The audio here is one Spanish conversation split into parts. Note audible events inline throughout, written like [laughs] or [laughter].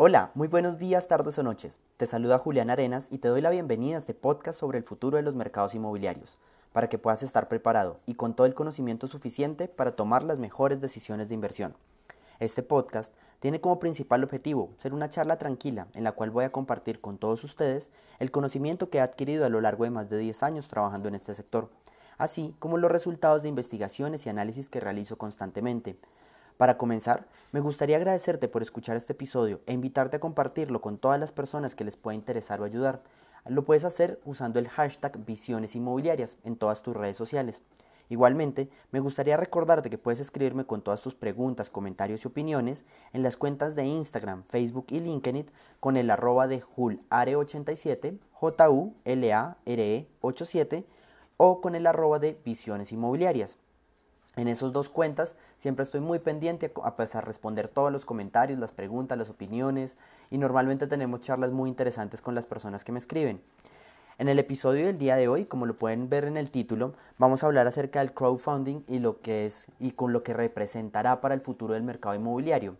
Hola, muy buenos días, tardes o noches. Te saluda Julián Arenas y te doy la bienvenida a este podcast sobre el futuro de los mercados inmobiliarios, para que puedas estar preparado y con todo el conocimiento suficiente para tomar las mejores decisiones de inversión. Este podcast tiene como principal objetivo ser una charla tranquila en la cual voy a compartir con todos ustedes el conocimiento que he adquirido a lo largo de más de 10 años trabajando en este sector, así como los resultados de investigaciones y análisis que realizo constantemente para comenzar, me gustaría agradecerte por escuchar este episodio e invitarte a compartirlo con todas las personas que les pueda interesar o ayudar. Lo puedes hacer usando el hashtag Visiones Inmobiliarias en todas tus redes sociales. Igualmente, me gustaría recordarte que puedes escribirme con todas tus preguntas, comentarios y opiniones en las cuentas de Instagram, Facebook y LinkedIn con el arroba de julare87, J-U-L-A-R-E 87 o con el arroba de Visiones Inmobiliarias. En esas dos cuentas siempre estoy muy pendiente a pesar de responder todos los comentarios, las preguntas, las opiniones y normalmente tenemos charlas muy interesantes con las personas que me escriben. En el episodio del día de hoy, como lo pueden ver en el título, vamos a hablar acerca del crowdfunding y lo que es y con lo que representará para el futuro del mercado inmobiliario.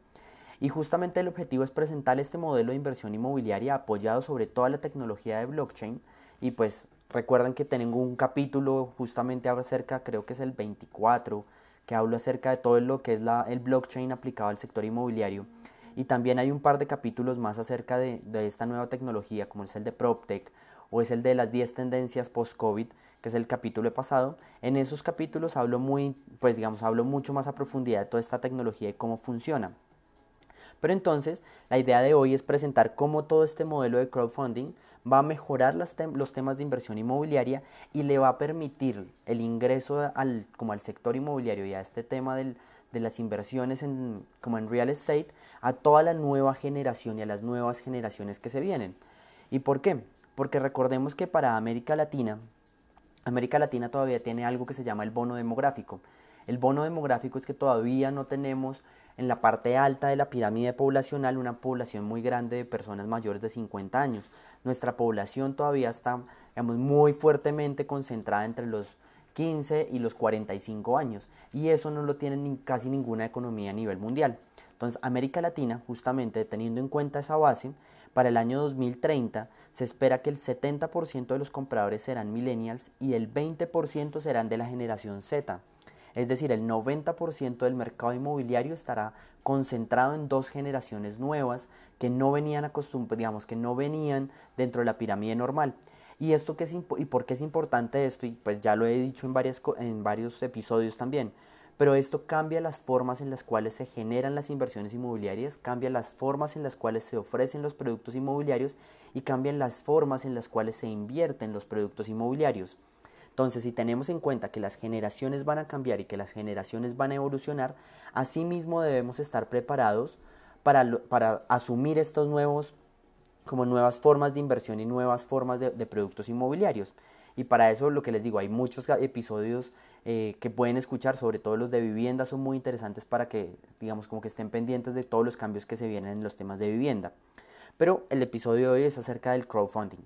Y justamente el objetivo es presentar este modelo de inversión inmobiliaria apoyado sobre toda la tecnología de blockchain y pues Recuerden que tengo un capítulo justamente acerca, creo que es el 24, que hablo acerca de todo lo que es la, el blockchain aplicado al sector inmobiliario. Y también hay un par de capítulos más acerca de, de esta nueva tecnología, como es el de PropTech o es el de las 10 tendencias post-COVID, que es el capítulo pasado. En esos capítulos hablo muy, pues digamos, hablo mucho más a profundidad de toda esta tecnología y cómo funciona. Pero entonces, la idea de hoy es presentar cómo todo este modelo de crowdfunding va a mejorar los temas de inversión inmobiliaria y le va a permitir el ingreso al, como al sector inmobiliario y a este tema de las inversiones como en real estate a toda la nueva generación y a las nuevas generaciones que se vienen. ¿Y por qué? Porque recordemos que para América Latina, América Latina todavía tiene algo que se llama el bono demográfico. El bono demográfico es que todavía no tenemos en la parte alta de la pirámide poblacional una población muy grande de personas mayores de 50 años nuestra población todavía está muy fuertemente concentrada entre los 15 y los 45 años y eso no lo tiene casi ninguna economía a nivel mundial. Entonces América Latina, justamente teniendo en cuenta esa base, para el año 2030 se espera que el 70% de los compradores serán millennials y el 20% serán de la generación Z. Es decir, el 90% del mercado inmobiliario estará concentrado en dos generaciones nuevas que no venían acostumbrados, digamos, que no venían dentro de la pirámide normal. ¿Y esto qué es y por qué es importante esto? Y pues ya lo he dicho en, varias, en varios episodios también. Pero esto cambia las formas en las cuales se generan las inversiones inmobiliarias, cambia las formas en las cuales se ofrecen los productos inmobiliarios y cambian las formas en las cuales se invierten los productos inmobiliarios. Entonces, si tenemos en cuenta que las generaciones van a cambiar y que las generaciones van a evolucionar, asimismo debemos estar preparados para, para asumir estos nuevos, como nuevas formas de inversión y nuevas formas de, productos inmobiliarios. Y para eso lo que les digo, hay muchos episodios eh, que pueden escuchar, sobre todo los de vivienda, son muy interesantes para que, digamos, como que estén pendientes de todos los cambios que se vienen en los temas de vivienda. Pero el episodio de hoy es acerca del crowdfunding.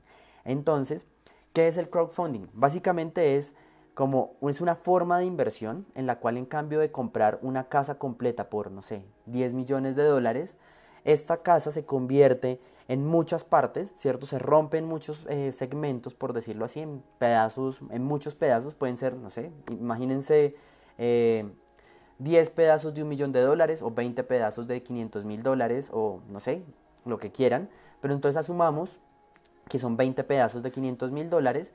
Entonces, ¿Qué es el crowdfunding? Básicamente es como es una forma de inversión en la cual en cambio de comprar una casa completa por, no sé, 10 millones de dólares, esta casa se convierte en muchas partes, ¿cierto? Se rompen muchos eh, segmentos, por decirlo así, en pedazos, en muchos pedazos, pueden ser, no sé, imagínense 10 eh, pedazos de un millón de dólares o 20 pedazos de 500 mil dólares o no sé, lo que quieran, pero entonces asumamos que son 20 pedazos de 500 mil dólares,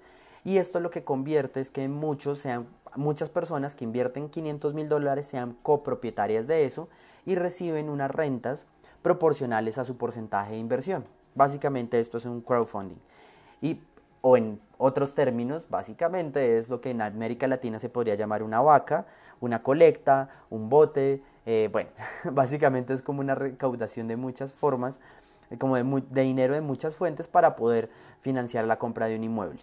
y esto lo que convierte es que muchos sean, muchas personas que invierten 500 mil dólares sean copropietarias de eso y reciben unas rentas proporcionales a su porcentaje de inversión. Básicamente esto es un crowdfunding. Y, o en otros términos, básicamente es lo que en América Latina se podría llamar una vaca, una colecta, un bote. Eh, bueno, [laughs] básicamente es como una recaudación de muchas formas como de, dinero de muchas fuentes para poder financiar la compra de un inmueble.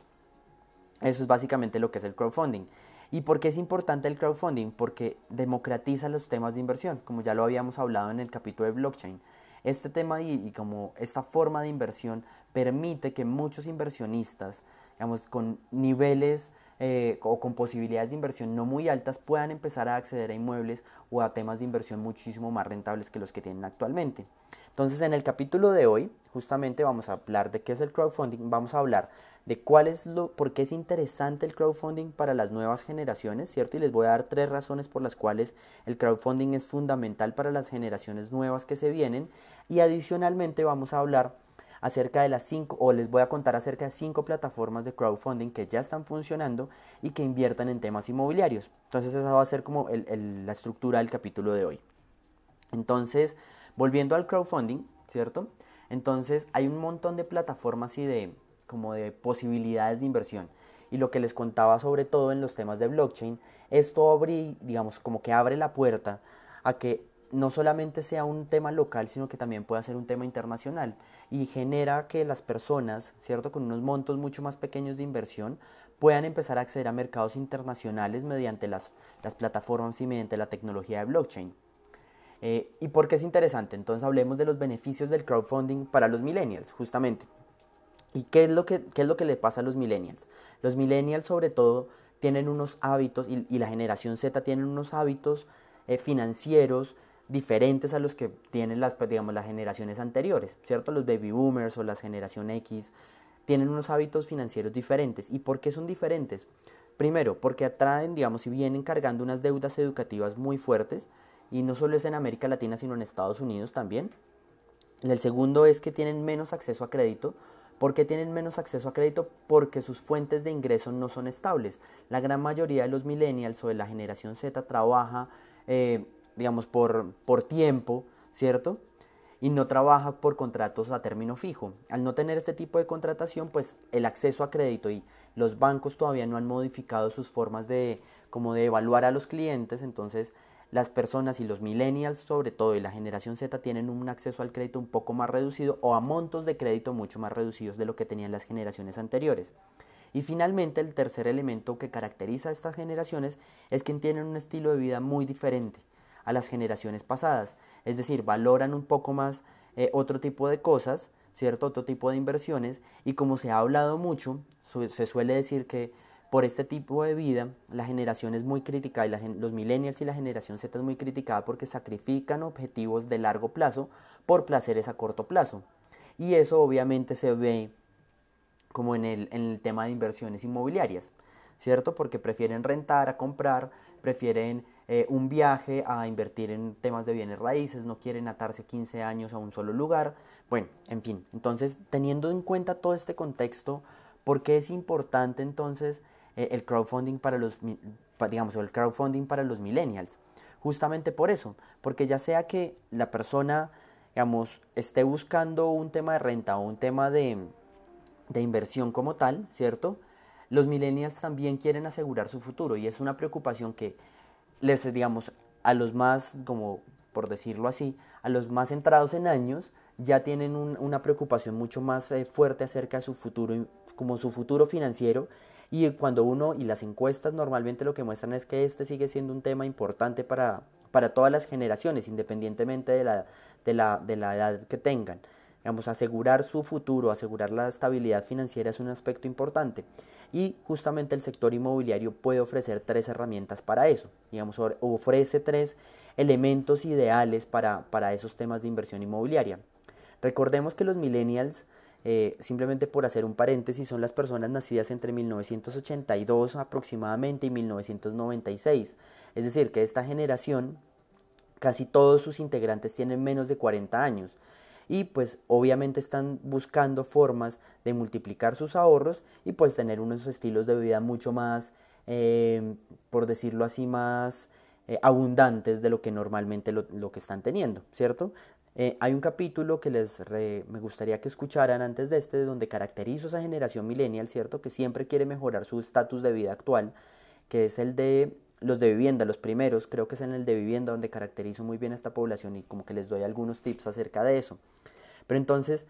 Eso es básicamente lo que es el crowdfunding. ¿Y por qué es importante el crowdfunding? Porque democratiza los temas de inversión, como ya lo habíamos hablado en el capítulo de blockchain. Este tema y, como esta forma de inversión permite que muchos inversionistas, digamos, con niveles eh, o con posibilidades de inversión no muy altas puedan empezar a acceder a inmuebles o a temas de inversión muchísimo más rentables que los que tienen actualmente. Entonces en el capítulo de hoy justamente vamos a hablar de qué es el crowdfunding, vamos a hablar de cuál es lo, por qué es interesante el crowdfunding para las nuevas generaciones, ¿cierto? Y les voy a dar tres razones por las cuales el crowdfunding es fundamental para las generaciones nuevas que se vienen. Y adicionalmente vamos a hablar acerca de las cinco, o les voy a contar acerca de cinco plataformas de crowdfunding que ya están funcionando y que inviertan en temas inmobiliarios. Entonces esa va a ser como la estructura del capítulo de hoy. Entonces, volviendo al crowdfunding, ¿cierto? Entonces hay un montón de plataformas y de, como de posibilidades de inversión. Y lo que les contaba sobre todo en los temas de blockchain, esto abre, digamos, como que abre la puerta a que no solamente sea un tema local, sino que también pueda ser un tema internacional y genera que las personas, ¿cierto? Con unos montos mucho más pequeños de inversión puedan empezar a acceder a mercados internacionales mediante las, las plataformas y mediante la tecnología de blockchain. Eh, ¿Y por qué es interesante? Entonces hablemos de los beneficios del crowdfunding para los millennials, justamente. ¿Y qué es lo que, qué es lo que le pasa a los millennials? Los millennials sobre todo tienen unos hábitos y, la generación Z tienen unos hábitos eh, financieros diferentes a los que tienen las, pues, digamos, las generaciones anteriores, ¿cierto? Los baby boomers o la generación X tienen unos hábitos financieros diferentes. ¿Y por qué son diferentes? Primero, porque atraen, digamos, y vienen cargando unas deudas educativas muy fuertes, y no solo es en América Latina, sino en Estados Unidos también. El segundo es que tienen menos acceso a crédito. ¿Por qué tienen menos acceso a crédito? Porque sus fuentes de ingreso no son estables. La gran mayoría de los millennials o de la generación Z trabaja eh, digamos, por, por tiempo, ¿cierto? Y no trabaja por contratos a término fijo. Al no tener este tipo de contratación, pues el acceso a crédito y los bancos todavía no han modificado sus formas de, como de evaluar a los clientes, entonces las personas y los millennials sobre todo y la generación Z tienen un acceso al crédito un poco más reducido o a montos de crédito mucho más reducidos de lo que tenían las generaciones anteriores. Y finalmente el tercer elemento que caracteriza a estas generaciones es que tienen un estilo de vida muy diferente a las generaciones pasadas. Es decir, valoran un poco más eh, otro tipo de cosas, ¿cierto? Otro tipo de inversiones. Y como se ha hablado mucho, se suele decir que por este tipo de vida la generación es muy criticada y los millennials y la generación Z es muy criticada porque sacrifican objetivos de largo plazo por placeres a corto plazo. Y eso obviamente se ve como en el, en el tema de inversiones inmobiliarias, ¿cierto? Porque prefieren rentar a comprar, prefieren eh, un viaje a invertir en temas de bienes raíces, no quieren atarse 15 años a un solo lugar. Bueno, en fin, entonces teniendo en cuenta todo este contexto, ¿por qué es importante entonces eh, el crowdfunding para los, digamos, el crowdfunding para los millennials? Justamente por eso, porque ya sea que la persona, digamos, esté buscando un tema de renta o un tema de, de inversión como tal, ¿cierto? Los millennials también quieren asegurar su futuro y es una preocupación que les, digamos, a los más, como por decirlo así, a los más centrados en años, ya tienen una preocupación mucho más eh, fuerte acerca de su futuro, como su futuro financiero. Y cuando uno, y las encuestas normalmente lo que muestran es que este sigue siendo un tema importante para, para todas las generaciones, independientemente de la, de la, de la edad que tengan. Digamos, asegurar su futuro, asegurar la estabilidad financiera es un aspecto importante. Y justamente el sector inmobiliario puede ofrecer tres herramientas para eso. Digamos, ofrece tres elementos ideales para, para esos temas de inversión inmobiliaria. Recordemos que los millennials, eh, simplemente por hacer un paréntesis, son las personas nacidas entre 1982 aproximadamente y 1996. Es decir, que esta generación, casi todos sus integrantes tienen menos de 40 años y pues obviamente están buscando formas de multiplicar sus ahorros y pues tener unos estilos de vida mucho más, eh, por decirlo así, más eh, abundantes de lo que normalmente lo, que están teniendo, ¿cierto? Eh, hay un capítulo que les me gustaría que escucharan antes de este, donde caracterizo a esa generación millennial, ¿cierto? Que siempre quiere mejorar su estatus de vida actual, que es el de los de vivienda, los primeros, creo que es en el de vivienda donde caracterizo muy bien a esta población y como que les doy algunos tips acerca de eso. Pero entonces,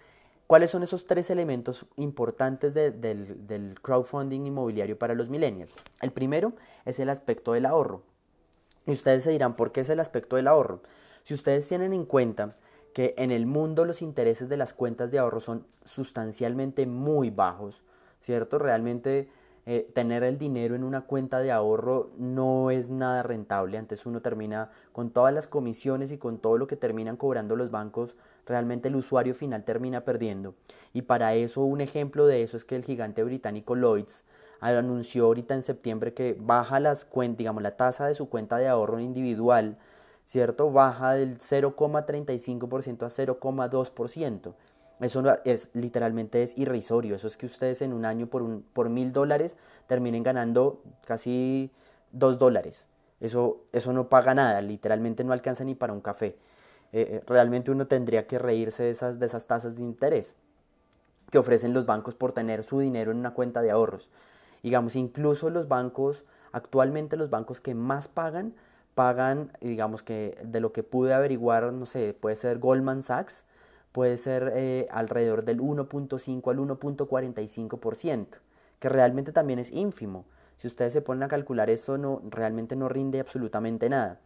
¿cuáles son esos tres elementos importantes del, crowdfunding inmobiliario para los millennials? El primero es el aspecto del ahorro. Y ustedes se dirán, ¿por qué es el aspecto del ahorro? Si ustedes tienen en cuenta que en el mundo los intereses de las cuentas de ahorro son sustancialmente muy bajos, ¿cierto? Realmente eh, tener el dinero en una cuenta de ahorro no es nada rentable. Antes uno termina con todas las comisiones y con todo lo que terminan cobrando los bancos, realmente el usuario final termina perdiendo. Y para eso un ejemplo de eso es que el gigante británico Lloyds anunció ahorita en septiembre que baja las cuentas, digamos, la tasa de su cuenta de ahorro individual, ¿cierto? Baja del 0,35% a 0,2%. Eso es literalmente es irrisorio. Eso es que ustedes en un año por, un, por mil dólares terminen ganando casi dos dólares. Eso, eso no paga nada, literalmente no alcanza ni para un café. Eh, eh, realmente uno tendría que reírse de esas, de esas tasas de interés que ofrecen los bancos por tener su dinero en una cuenta de ahorros. Digamos, incluso los bancos, actualmente los bancos que más pagan, pagan, digamos que de lo que pude averiguar, no sé, puede ser Goldman Sachs, puede ser eh, alrededor del 1.5 al 1.45%, que realmente también es ínfimo. Si ustedes se ponen a calcular eso, no, realmente no rinde absolutamente nada.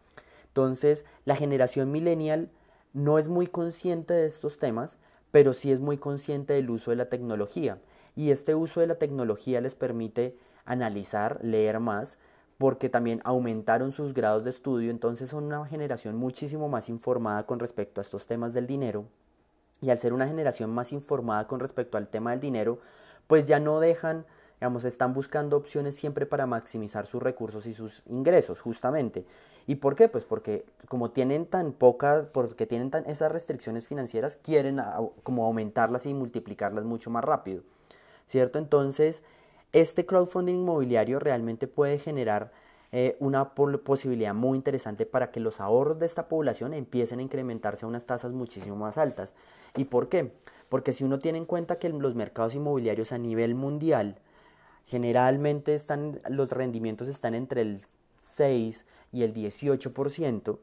Entonces, la generación millennial no es muy consciente de estos temas, pero sí es muy consciente del uso de la tecnología. Y este uso de la tecnología les permite analizar, leer más, porque también aumentaron sus grados de estudio, entonces son una generación muchísimo más informada con respecto a estos temas del dinero y al ser una generación más informada con respecto al tema del dinero, pues ya no dejan, digamos, están buscando opciones siempre para maximizar sus recursos y sus ingresos, justamente. ¿Y por qué? Pues porque como tienen tan pocas, porque tienen tan esas restricciones financieras, quieren como aumentarlas y multiplicarlas mucho más rápido, ¿cierto? Entonces, este crowdfunding inmobiliario realmente puede generar eh, una posibilidad muy interesante para que los ahorros de esta población empiecen a incrementarse a unas tasas muchísimo más altas. ¿Y por qué? Porque si uno tiene en cuenta que los mercados inmobiliarios a nivel mundial generalmente están, los rendimientos están entre el 6 y el 18%,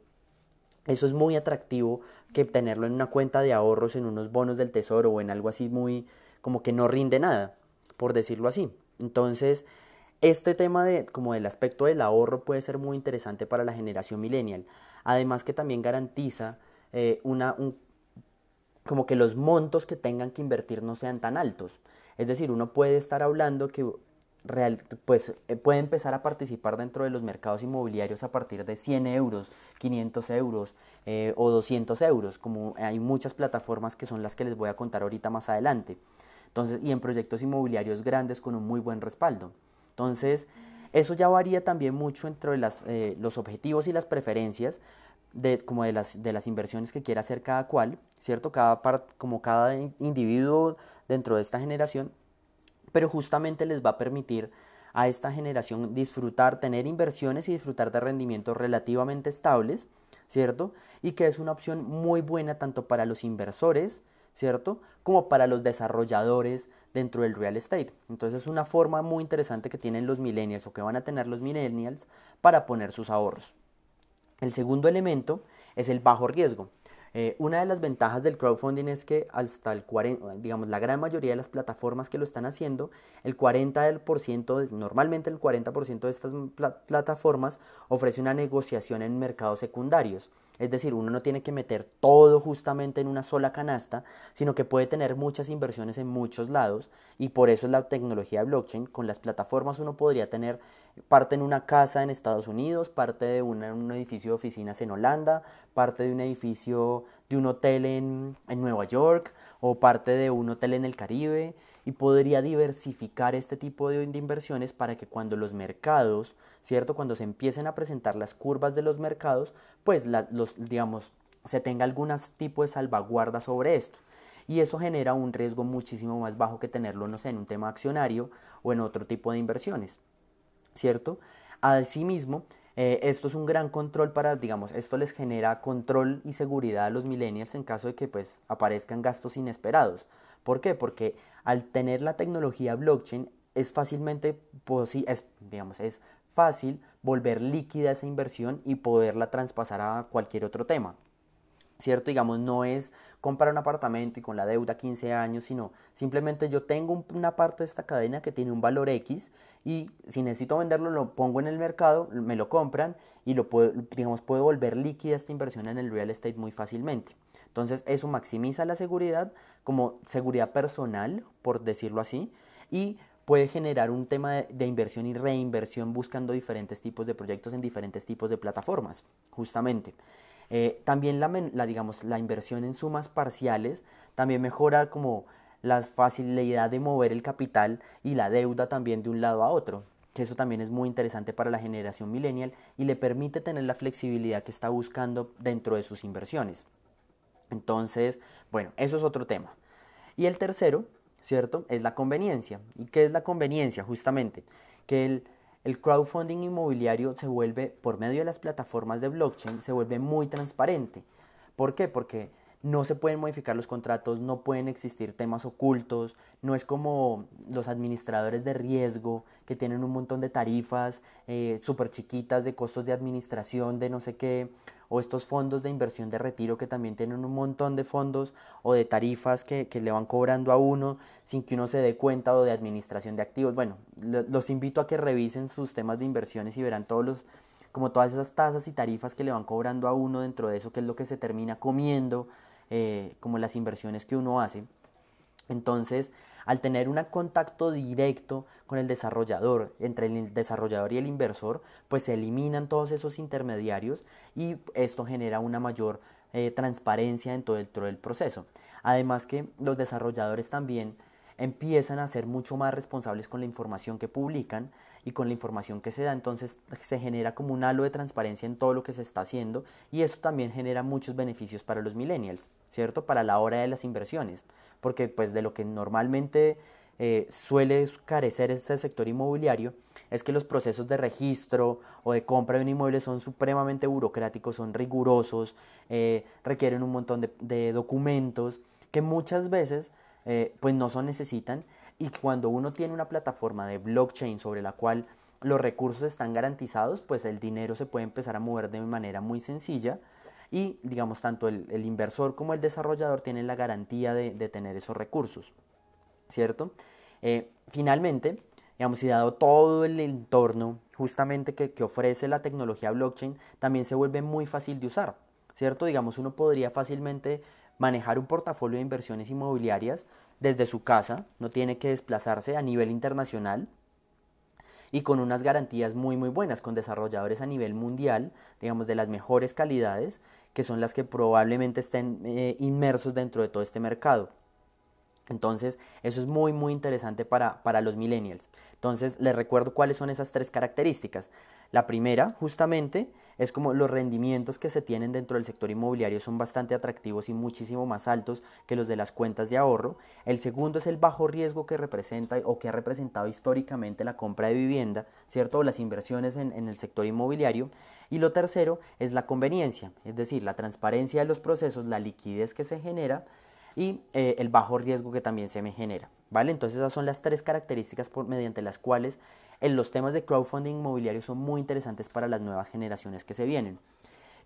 eso es muy atractivo que tenerlo en una cuenta de ahorros, en unos bonos del tesoro o en algo así muy como que no rinde nada, por decirlo así. Entonces, este tema de, como del aspecto del ahorro puede ser muy interesante para la generación millennial. Además que también garantiza eh, una, como que los montos que tengan que invertir no sean tan altos. Es decir, uno puede estar hablando que pues, eh, puede empezar a participar dentro de los mercados inmobiliarios a partir de 100 euros, 500 euros eh, o 200 euros, como hay muchas plataformas que son las que les voy a contar ahorita más adelante. Entonces, y en proyectos inmobiliarios grandes con un muy buen respaldo. Entonces, eso ya varía también mucho entre las, eh, los objetivos y las preferencias de, como de las, de las inversiones que quiera hacer cada cual, ¿cierto? Cada como cada individuo dentro de esta generación, pero justamente les va a permitir a esta generación disfrutar, tener inversiones y disfrutar de rendimientos relativamente estables, ¿cierto? Y que es una opción muy buena tanto para los inversores, ¿cierto? Como para los desarrolladores dentro del real estate. Entonces es una forma muy interesante que tienen los millennials o que van a tener los millennials para poner sus ahorros. El segundo elemento es el bajo riesgo. Eh, una de las ventajas del crowdfunding es que hasta el 40, digamos, la gran mayoría de las plataformas que lo están haciendo, el 40%, normalmente el 40% de estas plataformas ofrece una negociación en mercados secundarios. Es decir, uno no tiene que meter todo justamente en una sola canasta, sino que puede tener muchas inversiones en muchos lados y por eso es la tecnología blockchain. Con las plataformas uno podría tener parte en una casa en Estados Unidos, parte de un edificio de oficinas en Holanda, parte de un edificio de un hotel en, en Nueva York o parte de un hotel en el Caribe y podría diversificar este tipo de, inversiones para que cuando los mercados, ¿cierto? Cuando se empiecen a presentar las curvas de los mercados, pues los, digamos, se tenga algún tipo de salvaguarda sobre esto. Y eso genera un riesgo muchísimo más bajo que tenerlo, no sé, en un tema accionario o en otro tipo de inversiones. ¿Cierto? Asimismo, eh, esto es un gran control para, digamos, esto les genera control y seguridad a los millennials en caso de que pues aparezcan gastos inesperados. ¿Por qué? Porque al tener la tecnología blockchain es fácilmente, es, digamos, es fácil volver líquida esa inversión y poderla traspasar a cualquier otro tema. ¿Cierto? Digamos, no es comprar un apartamento y con la deuda 15 años, sino simplemente yo tengo una parte de esta cadena que tiene un valor X y si necesito venderlo lo pongo en el mercado, me lo compran y lo puedo, digamos, volver líquida esta inversión en el real estate muy fácilmente. Entonces eso maximiza la seguridad como seguridad personal, por decirlo así, y puede generar un tema de, inversión y reinversión buscando diferentes tipos de proyectos en diferentes tipos de plataformas, justamente. Eh, también la, digamos, la inversión en sumas parciales también mejora como la facilidad de mover el capital y la deuda también de un lado a otro, que eso también es muy interesante para la generación millennial y le permite tener la flexibilidad que está buscando dentro de sus inversiones. Entonces, bueno, eso es otro tema. Y el tercero, ¿cierto? Es la conveniencia. ¿Y qué es la conveniencia? Justamente, que el, el crowdfunding inmobiliario se vuelve, por medio de las plataformas de blockchain, se vuelve muy transparente. ¿Por qué? Porque no se pueden modificar los contratos, no pueden existir temas ocultos, no es como los administradores de riesgo que tienen un montón de tarifas eh, súper chiquitas de costos de administración, de no sé qué, o estos fondos de inversión de retiro que también tienen un montón de fondos o de tarifas que, le van cobrando a uno sin que uno se dé cuenta o de administración de activos. Bueno, los invito a que revisen sus temas de inversiones y verán todos los como todas esas tasas y tarifas que le van cobrando a uno dentro de eso, que es lo que se termina comiendo eh, como las inversiones que uno hace. Entonces, al tener un contacto directo con el desarrollador, entre el desarrollador y el inversor, pues se eliminan todos esos intermediarios y esto genera una mayor eh, transparencia dentro del proceso. Además que los desarrolladores también empiezan a ser mucho más responsables con la información que publican y con la información que se da, entonces se genera como un halo de transparencia en todo lo que se está haciendo y eso también genera muchos beneficios para los millennials, ¿cierto? Para la hora de las inversiones, porque pues de lo que normalmente eh, suele carecer este sector inmobiliario es que los procesos de registro o de compra de un inmueble son supremamente burocráticos, son rigurosos, eh, requieren un montón de, documentos que muchas veces eh, pues no se necesitan y cuando uno tiene una plataforma de blockchain sobre la cual los recursos están garantizados, pues el dinero se puede empezar a mover de manera muy sencilla y digamos tanto el, inversor como el desarrollador tienen la garantía de, tener esos recursos, ¿cierto? Eh, finalmente, digamos, y dado todo el entorno justamente que, que ofrece la tecnología blockchain, también se vuelve muy fácil de usar, ¿cierto? Digamos, uno podría fácilmente manejar un portafolio de inversiones inmobiliarias desde su casa, no tiene que desplazarse a nivel internacional y con unas garantías muy muy buenas, con desarrolladores a nivel mundial, digamos de las mejores calidades, que son las que probablemente estén eh, inmersos dentro de todo este mercado. Entonces, eso es muy muy interesante para, para los millennials. Entonces, les recuerdo cuáles son esas tres características. La primera, justamente, es como los rendimientos que se tienen dentro del sector inmobiliario son bastante atractivos y muchísimo más altos que los de las cuentas de ahorro. El segundo es el bajo riesgo que representa o que ha representado históricamente la compra de vivienda, ¿cierto? O las inversiones en, el sector inmobiliario. Y lo tercero es la conveniencia, es decir, la transparencia de los procesos, la liquidez que se genera y eh, el bajo riesgo que también se me genera. ¿Vale? Entonces esas son las tres características por, mediante las cuales en los temas de crowdfunding inmobiliario son muy interesantes para las nuevas generaciones que se vienen.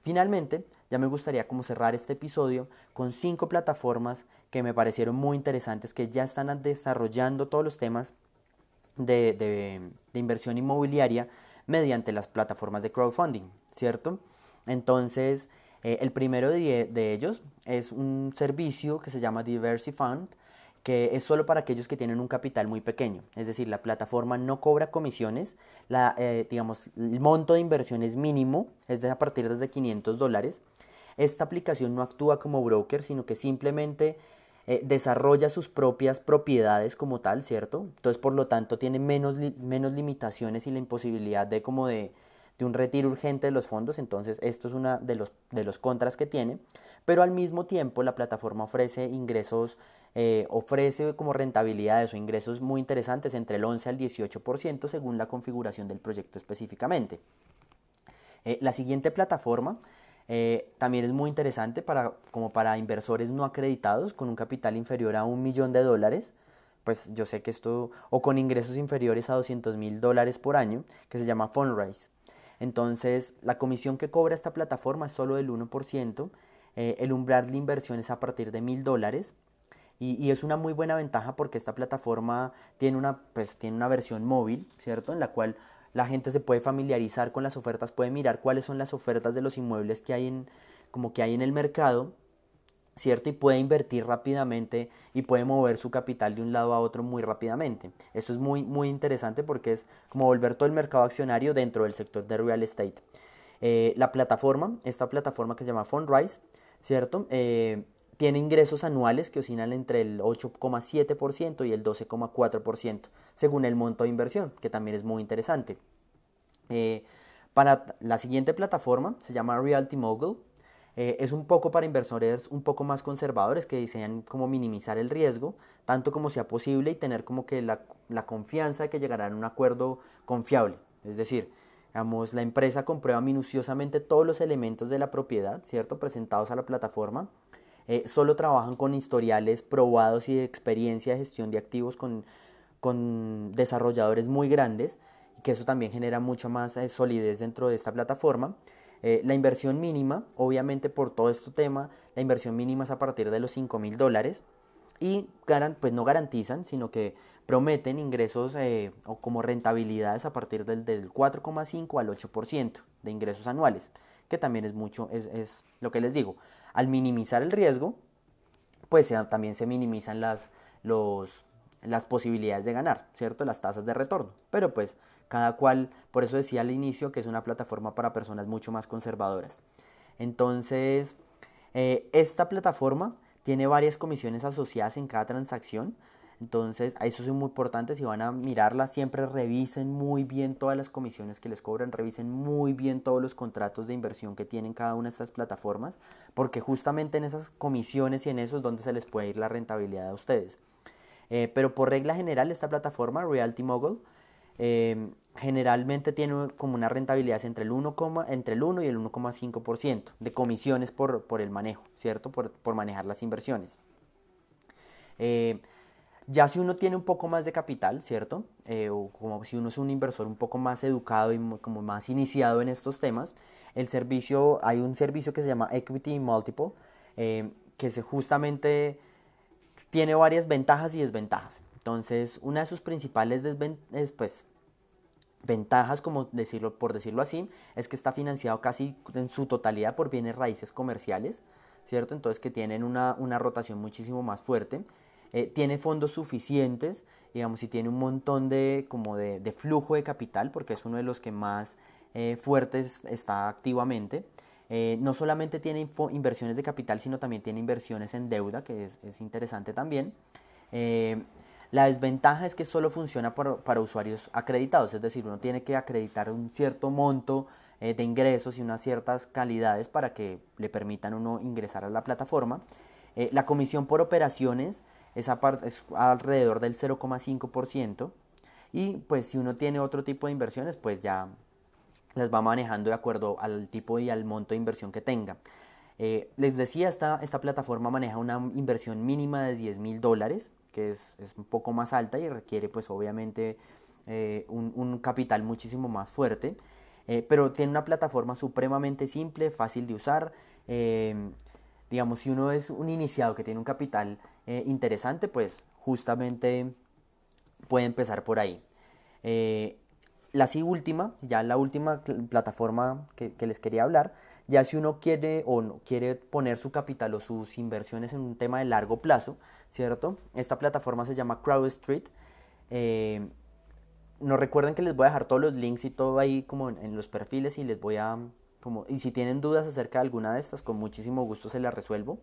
Finalmente, ya me gustaría como cerrar este episodio con cinco plataformas que me parecieron muy interesantes que ya están desarrollando todos los temas de, inversión inmobiliaria mediante las plataformas de crowdfunding, ¿cierto? Entonces, eh, el primero de, de, ellos es un servicio que se llama Diversity Fund, que es solo para aquellos que tienen un capital muy pequeño. Es decir, la plataforma no cobra comisiones, la, eh, digamos, el monto de inversión es mínimo, es de a partir de 500 dólares. Esta aplicación no actúa como broker, sino que simplemente eh, desarrolla sus propias propiedades como tal, ¿cierto? Entonces, por lo tanto, tiene menos, menos limitaciones y la imposibilidad de como de, de un retiro urgente de los fondos. Entonces, esto es uno de los, de los contras que tiene. Pero al mismo tiempo, la plataforma ofrece ingresos eh, ofrece como rentabilidades o ingresos muy interesantes entre el 11 al 18% según la configuración del proyecto específicamente. Eh, la siguiente plataforma eh, también es muy interesante para, como para inversores no acreditados con un capital inferior a un millón de dólares. Pues yo sé que esto, o con ingresos inferiores a 200 mil dólares por año, que se llama Fundraise. Entonces, la comisión que cobra esta plataforma es solo del 1%. el umbral de inversión es a partir de mil dólares y, es una muy buena ventaja porque esta plataforma tiene una, pues, tiene una versión móvil, ¿cierto? En la cual la gente se puede familiarizar con las ofertas, puede mirar cuáles son las ofertas de los inmuebles que hay en, como que hay en el mercado, ¿cierto? Y puede invertir rápidamente y puede mover su capital de un lado a otro muy rápidamente. Esto es muy, muy interesante porque es como volver todo el mercado accionario dentro del sector de real estate. Eh, la plataforma, esta plataforma que se llama Fundrise, ¿cierto? Eh, tiene ingresos anuales que oscilan entre el 8,7% y el 12,4%, según el monto de inversión, que también es muy interesante. Eh, para la siguiente plataforma, se llama Realty Mogul, eh, es un poco para inversores un poco más conservadores que desean como minimizar el riesgo, tanto como sea posible y tener como que la, la confianza de que llegarán a un acuerdo confiable. Es decir, digamos, la empresa comprueba minuciosamente todos los elementos de la propiedad, ¿cierto? Presentados a la plataforma. Eh, solo trabajan con historiales probados y de experiencia de gestión de activos con, con desarrolladores muy grandes, que eso también genera mucha más eh, solidez dentro de esta plataforma. Eh, la inversión mínima, obviamente por todo este tema, la inversión mínima es a partir de los 5 mil dólares y pues no garantizan, sino que prometen ingresos o como rentabilidades a partir del, del 4,5 al 8% de ingresos anuales, que también es mucho, es, es, lo que les digo. Al minimizar el riesgo, pues también se minimizan las, las posibilidades de ganar, ¿cierto? Las tasas de retorno. Pero pues cada cual, por eso decía al inicio que es una plataforma para personas mucho más conservadoras. Entonces, eh, esta plataforma tiene varias comisiones asociadas en cada transacción. Entonces, eso es muy importante. Si van a mirarla, siempre revisen muy bien todas las comisiones que les cobran, revisen muy bien todos los contratos de inversión que tienen cada una de estas plataformas, porque justamente en esas comisiones y en eso es donde se les puede ir la rentabilidad a ustedes. Eh, pero por regla general, esta plataforma, Realty Mogul, eh, generalmente tiene como una rentabilidad entre el 1, entre el 1 y el 1,5% de comisiones por, por, el manejo, ¿cierto? Por, por manejar las inversiones. Eh, ya si uno tiene un poco más de capital, ¿cierto? Eh, o como si uno es un inversor un poco más educado y como más iniciado en estos temas, el servicio, hay un servicio que se llama Equity Multiple, eh, que se justamente tiene varias ventajas y desventajas. Entonces, una de sus principales desventajas, pues, ventajas, como decirlo, por decirlo así, es que está financiado casi en su totalidad por bienes raíces comerciales, ¿cierto? Entonces que tienen una, rotación muchísimo más fuerte, eh, tiene fondos suficientes, digamos, y tiene un montón de, como de, flujo de capital, porque es uno de los que más eh, fuertes está activamente. Eh, no solamente tiene inversiones de capital, sino también tiene inversiones en deuda, que es, es interesante también. La desventaja es que solo funciona para, usuarios acreditados, es decir, uno tiene que acreditar un cierto monto de ingresos y unas ciertas calidades para que le permitan uno ingresar a la plataforma. La comisión por operaciones es, es alrededor del 0,5% y pues si uno tiene otro tipo de inversiones pues ya las va manejando de acuerdo al tipo y al monto de inversión que tenga. Eh, les decía, esta, esta plataforma maneja una inversión mínima de 10 mil dólares que es, un poco más alta y requiere pues obviamente eh, un, capital muchísimo más fuerte, eh, pero tiene una plataforma supremamente simple, fácil de usar. Eh, digamos, si uno es un iniciado que tiene un capital interesante, pues justamente puede empezar por ahí. la sí última, ya la última plataforma que, que les quería hablar, ya si uno quiere o no, quiere poner su capital o sus inversiones en un tema de largo plazo, ¿cierto? Esta plataforma se llama CrowdStreet. Eh, no recuerden que les voy a dejar todos los links y todo ahí como en, los perfiles y les voy a y si tienen dudas acerca de alguna de estas con muchísimo gusto se las resuelvo.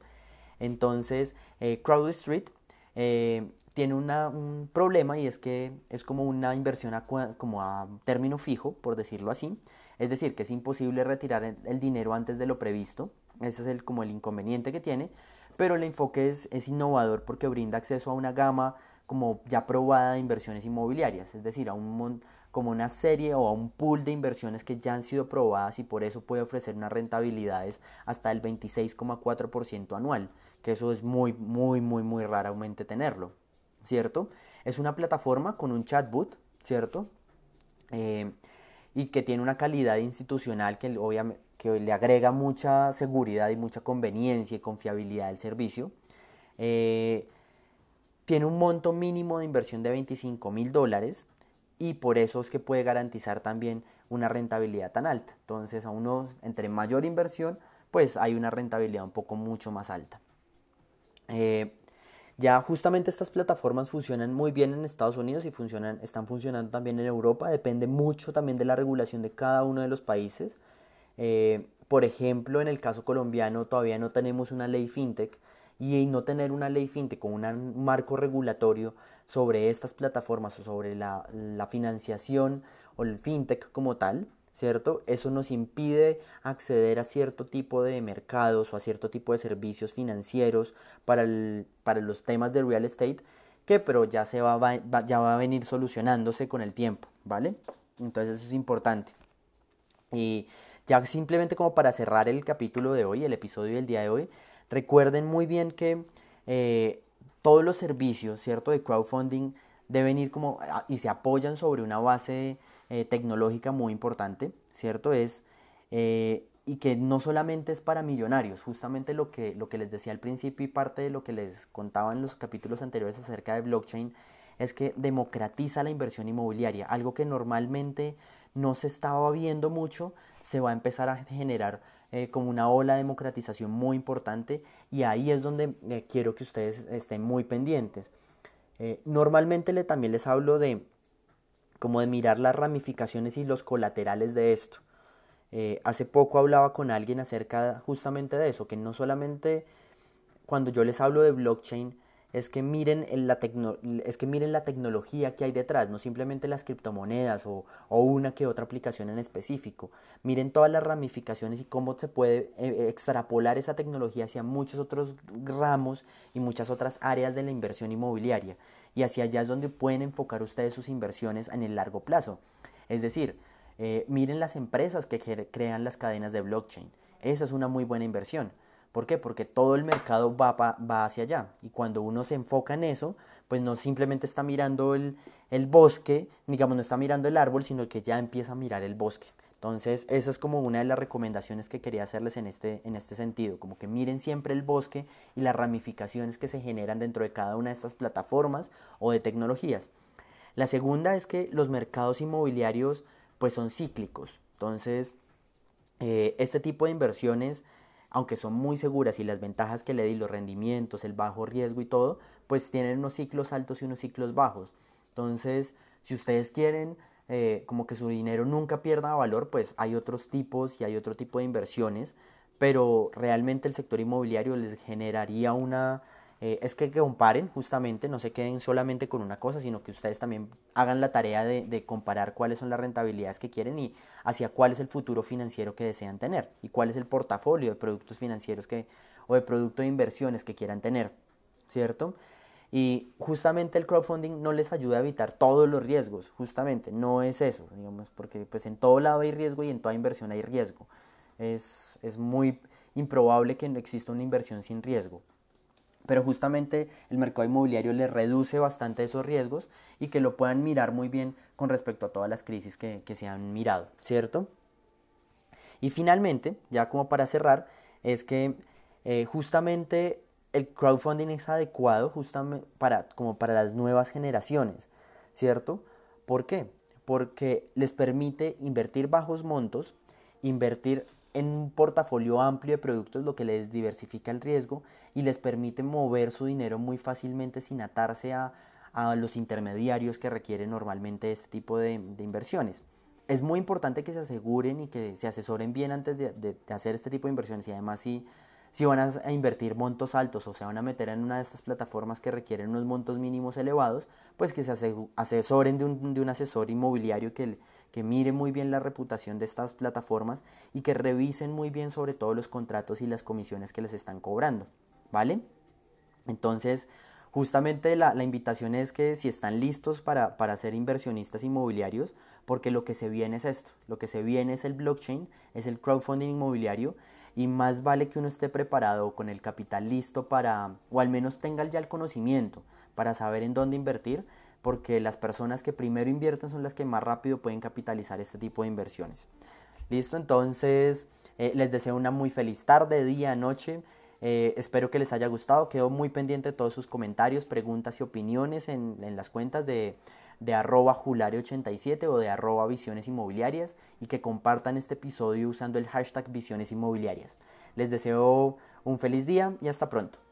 Entonces eh, CrowdStreet eh, tiene un problema y es que es como una inversión como a término fijo, por decirlo así. Es decir, que es imposible retirar el, dinero antes de lo previsto. Ese es el, como el inconveniente que tiene. Pero el enfoque es, es innovador porque brinda acceso a una gama como ya probada de inversiones inmobiliarias. Es decir, a un como una serie o a un pool de inversiones que ya han sido probadas y por eso puede ofrecer unas rentabilidades hasta el 26,4% anual, que eso es muy, muy, muy, muy raramente tenerlo, ¿cierto? Es una plataforma con un chatbot, ¿cierto? Eh, y que tiene una calidad institucional que, obviamente, que le agrega mucha seguridad y mucha conveniencia y confiabilidad al servicio. Eh, tiene un monto mínimo de inversión de 25 mil dólares y por eso es que puede garantizar también una rentabilidad tan alta. Entonces, a uno, entre mayor inversión, pues hay una rentabilidad un poco mucho más alta. Eh, ya justamente estas plataformas funcionan muy bien en Estados Unidos y funcionan, están funcionando también en Europa. Depende mucho también de la regulación de cada uno de los países. Eh, por ejemplo, en el caso colombiano todavía no tenemos una ley fintech y no tener una ley fintech con un marco regulatorio sobre estas plataformas o sobre la, la financiación o el fintech como tal, ¿cierto? Eso nos impide acceder a cierto tipo de mercados o a cierto tipo de servicios financieros para, para los temas de real estate, que pero ya, se va, ya va a venir solucionándose con el tiempo, ¿vale? Entonces eso es importante. Y ya simplemente como para cerrar el capítulo de hoy, el episodio del día de hoy, recuerden muy bien que eh, todos los servicios, ¿cierto? De crowdfunding deben ir como y se apoyan sobre una base eh, tecnológica muy importante, ¿cierto? Es, eh, y que no solamente es para millonarios, justamente lo que, lo que les decía al principio y parte de lo que les contaba en los capítulos anteriores acerca de blockchain, es que democratiza la inversión inmobiliaria, algo que normalmente no se estaba viendo mucho, se va a empezar a generar eh, como una ola de democratización muy importante y ahí es donde quiero que ustedes estén muy pendientes. normalmente le, también les hablo de como de mirar las ramificaciones y los colaterales de esto. Eh, hace poco hablaba con alguien acerca justamente de eso, que no solamente cuando yo les hablo de blockchain es que miren, la, es que miren la tecnología que hay detrás, no simplemente las criptomonedas o, o, una que otra aplicación en específico. Miren todas las ramificaciones y cómo se puede eh, extrapolar esa tecnología hacia muchos otros ramos y muchas otras áreas de la inversión inmobiliaria y hacia allá es donde pueden enfocar ustedes sus inversiones en el largo plazo. Es decir, eh, miren las empresas que crean las cadenas de blockchain. Esa es una muy buena inversión. ¿Por qué? Porque todo el mercado va, hacia allá. Y cuando uno se enfoca en eso, pues no simplemente está mirando el, el bosque, digamos, no está mirando el árbol, sino que ya empieza a mirar el bosque. Entonces, esa es como una de las recomendaciones que quería hacerles en este, este sentido, como que miren siempre el bosque y las ramificaciones que se generan dentro de cada una de estas plataformas o de tecnologías. La segunda es que los mercados inmobiliarios pues son cíclicos. Entonces, eh, este tipo de inversiones, aunque son muy seguras y las ventajas que le di, los rendimientos, el bajo riesgo y todo, pues tienen unos ciclos altos y unos ciclos bajos. Entonces, si ustedes quieren eh, como que su dinero nunca pierda valor, pues hay otros tipos y hay otro tipo de inversiones, pero realmente el sector inmobiliario les generaría una... Eh, es que, comparen justamente, no se queden solamente con una cosa, sino que ustedes también hagan la tarea de, comparar cuáles son las rentabilidades que quieren y hacia cuál es el futuro financiero que desean tener y cuál es el portafolio de productos financieros que, o de producto de inversiones que quieran tener, ¿cierto? Y justamente el crowdfunding no les ayuda a evitar todos los riesgos, justamente, no es eso, digamos, porque pues en todo lado hay riesgo y en toda inversión hay riesgo. Es, es muy improbable que exista una inversión sin riesgo. Pero justamente el mercado inmobiliario les reduce bastante esos riesgos y que lo puedan mirar muy bien con respecto a todas las crisis que, que se han mirado, ¿cierto? Y finalmente, ya como para cerrar, es que eh, justamente el crowdfunding es adecuado justamente para, como para las nuevas generaciones, ¿cierto? ¿Por qué? Porque les permite invertir bajos montos, invertir en un portafolio amplio de productos, lo que les diversifica el riesgo y les permite mover su dinero muy fácilmente sin atarse a, los intermediarios que requieren normalmente este tipo de, inversiones. Es muy importante que se aseguren y que se asesoren bien antes de, hacer este tipo de inversiones y además si si van a invertir montos altos o se van a meter en una de estas plataformas que requieren unos montos mínimos elevados, pues que se asesoren de un, asesor inmobiliario que, que mire muy bien la reputación de estas plataformas y que revisen muy bien sobre todo los contratos y las comisiones que les están cobrando, ¿vale? Entonces, justamente la, invitación es que si están listos para, para ser inversionistas inmobiliarios, porque lo que se viene es esto, lo que se viene es el blockchain, es el crowdfunding inmobiliario y más vale que uno esté preparado con el capital listo para, o al menos tenga ya el conocimiento para saber en dónde invertir, porque las personas que primero invierten son las que más rápido pueden capitalizar este tipo de inversiones. Listo, entonces eh, les deseo una muy feliz tarde, día, noche. Eh, espero que les haya gustado. Quedo muy pendiente de todos sus comentarios, preguntas y opiniones en, las cuentas de de arroba julare87 o de arroba visiones inmobiliarias y que compartan este episodio usando el hashtag visiones inmobiliarias. Les deseo un feliz día y hasta pronto.